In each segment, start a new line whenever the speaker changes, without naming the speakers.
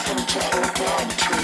Welcome to
Urban Tree.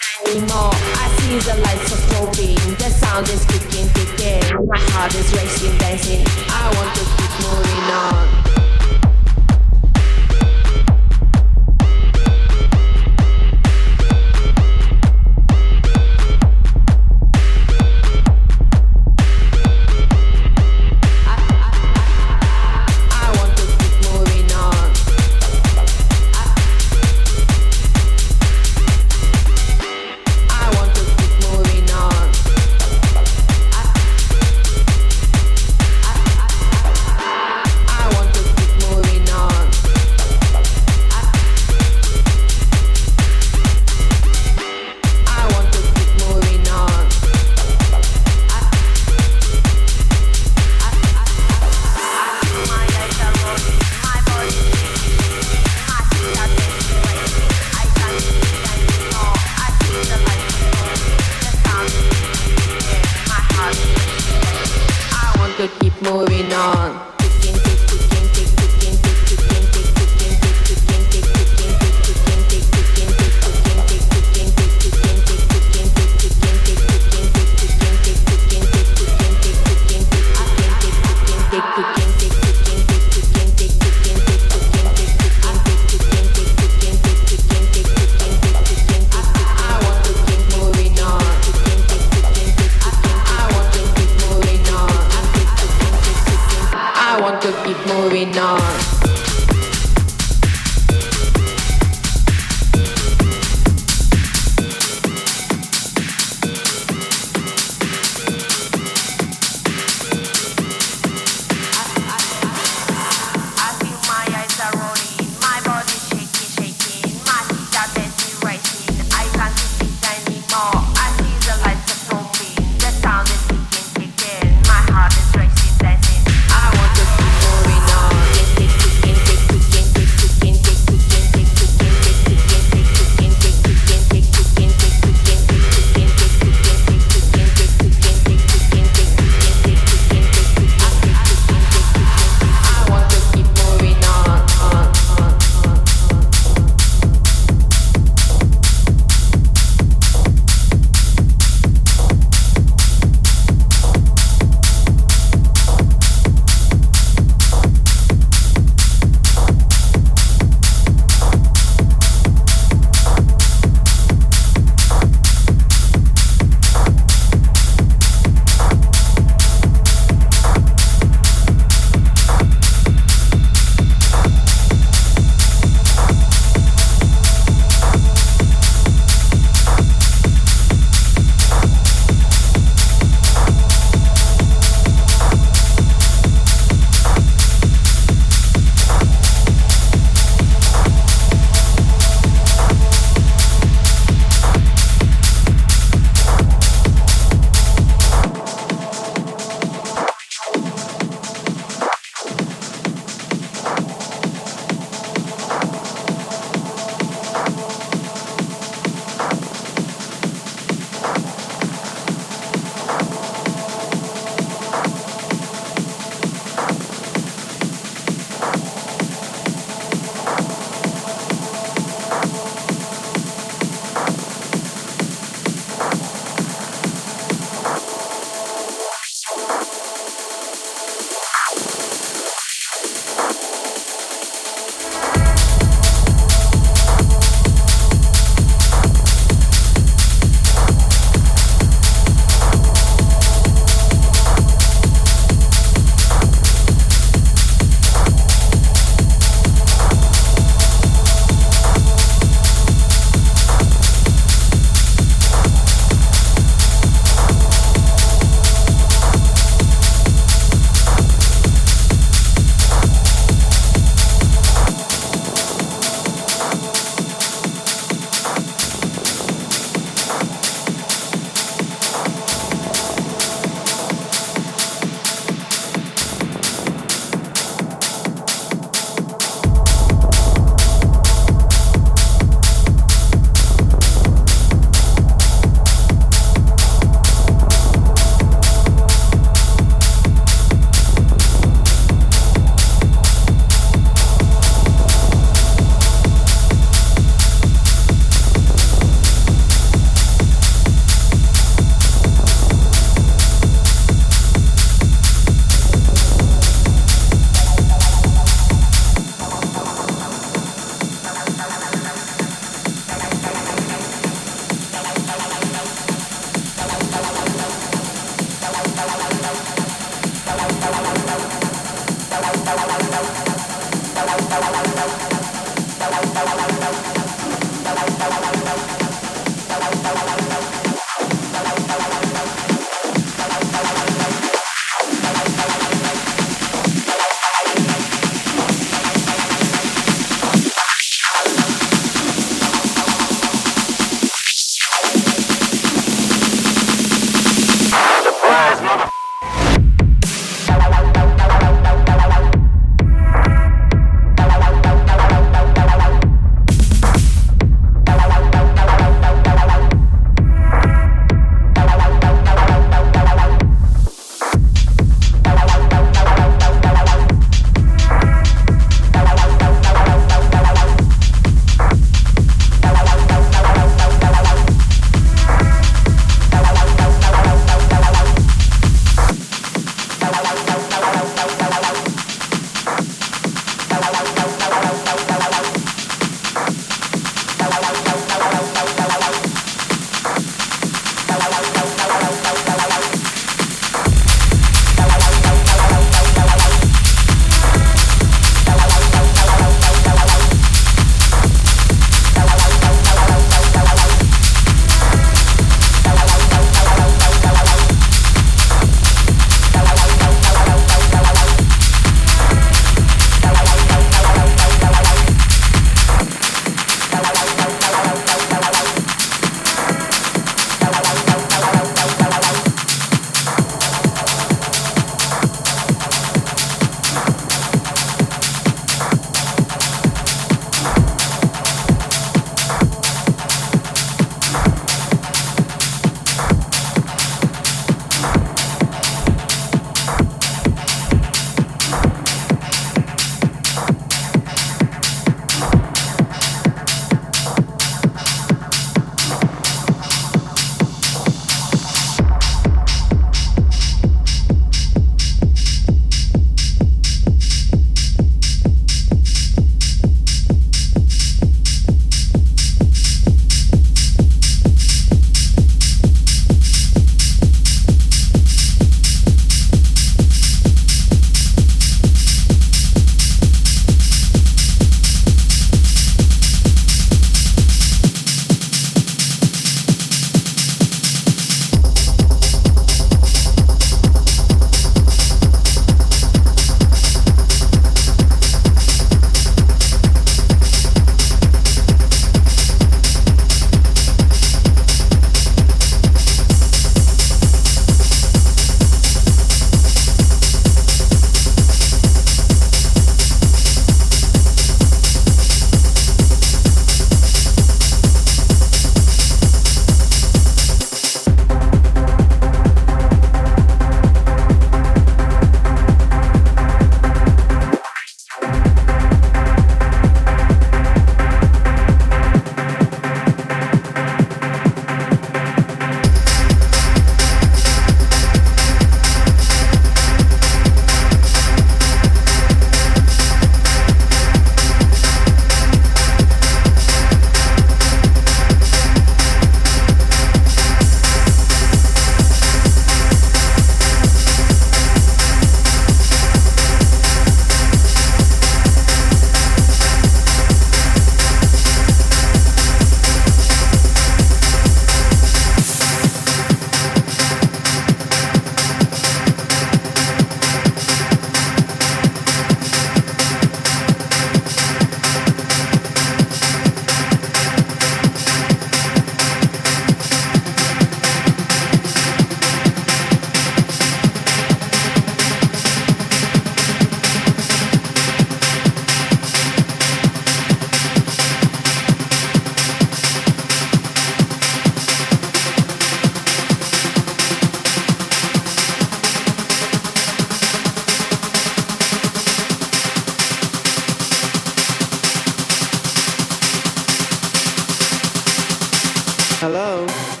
Hello.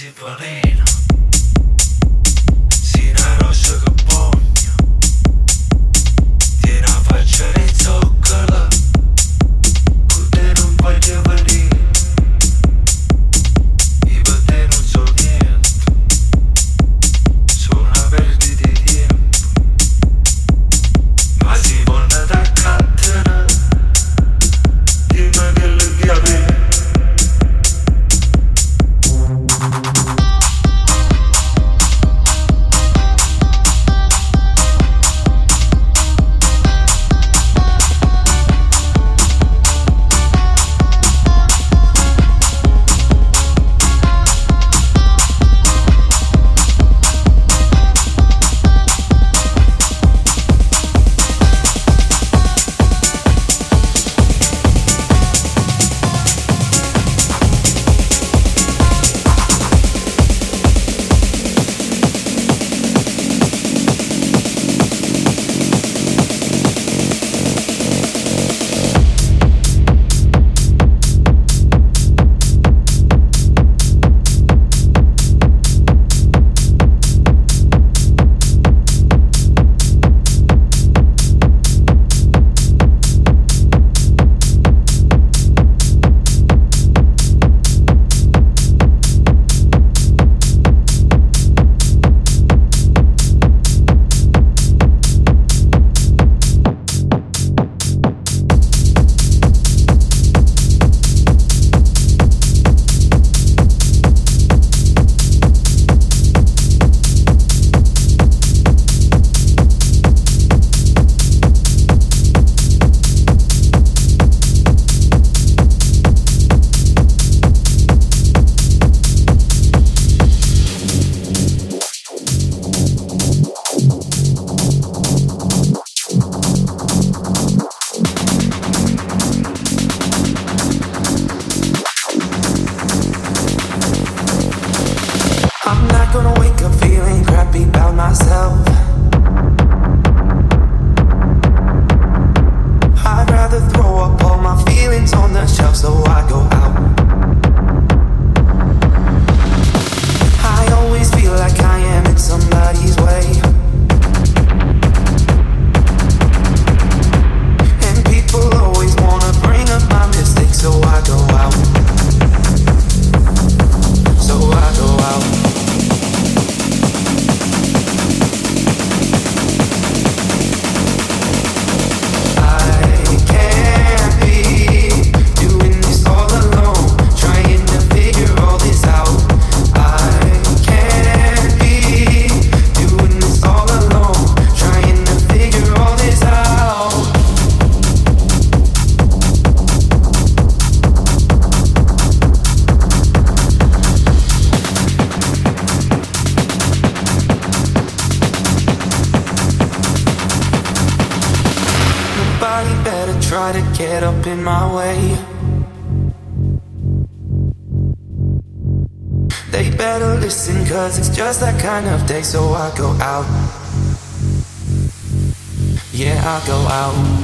séparés. because it's just that kind of day, so I go out. Yeah, I go out.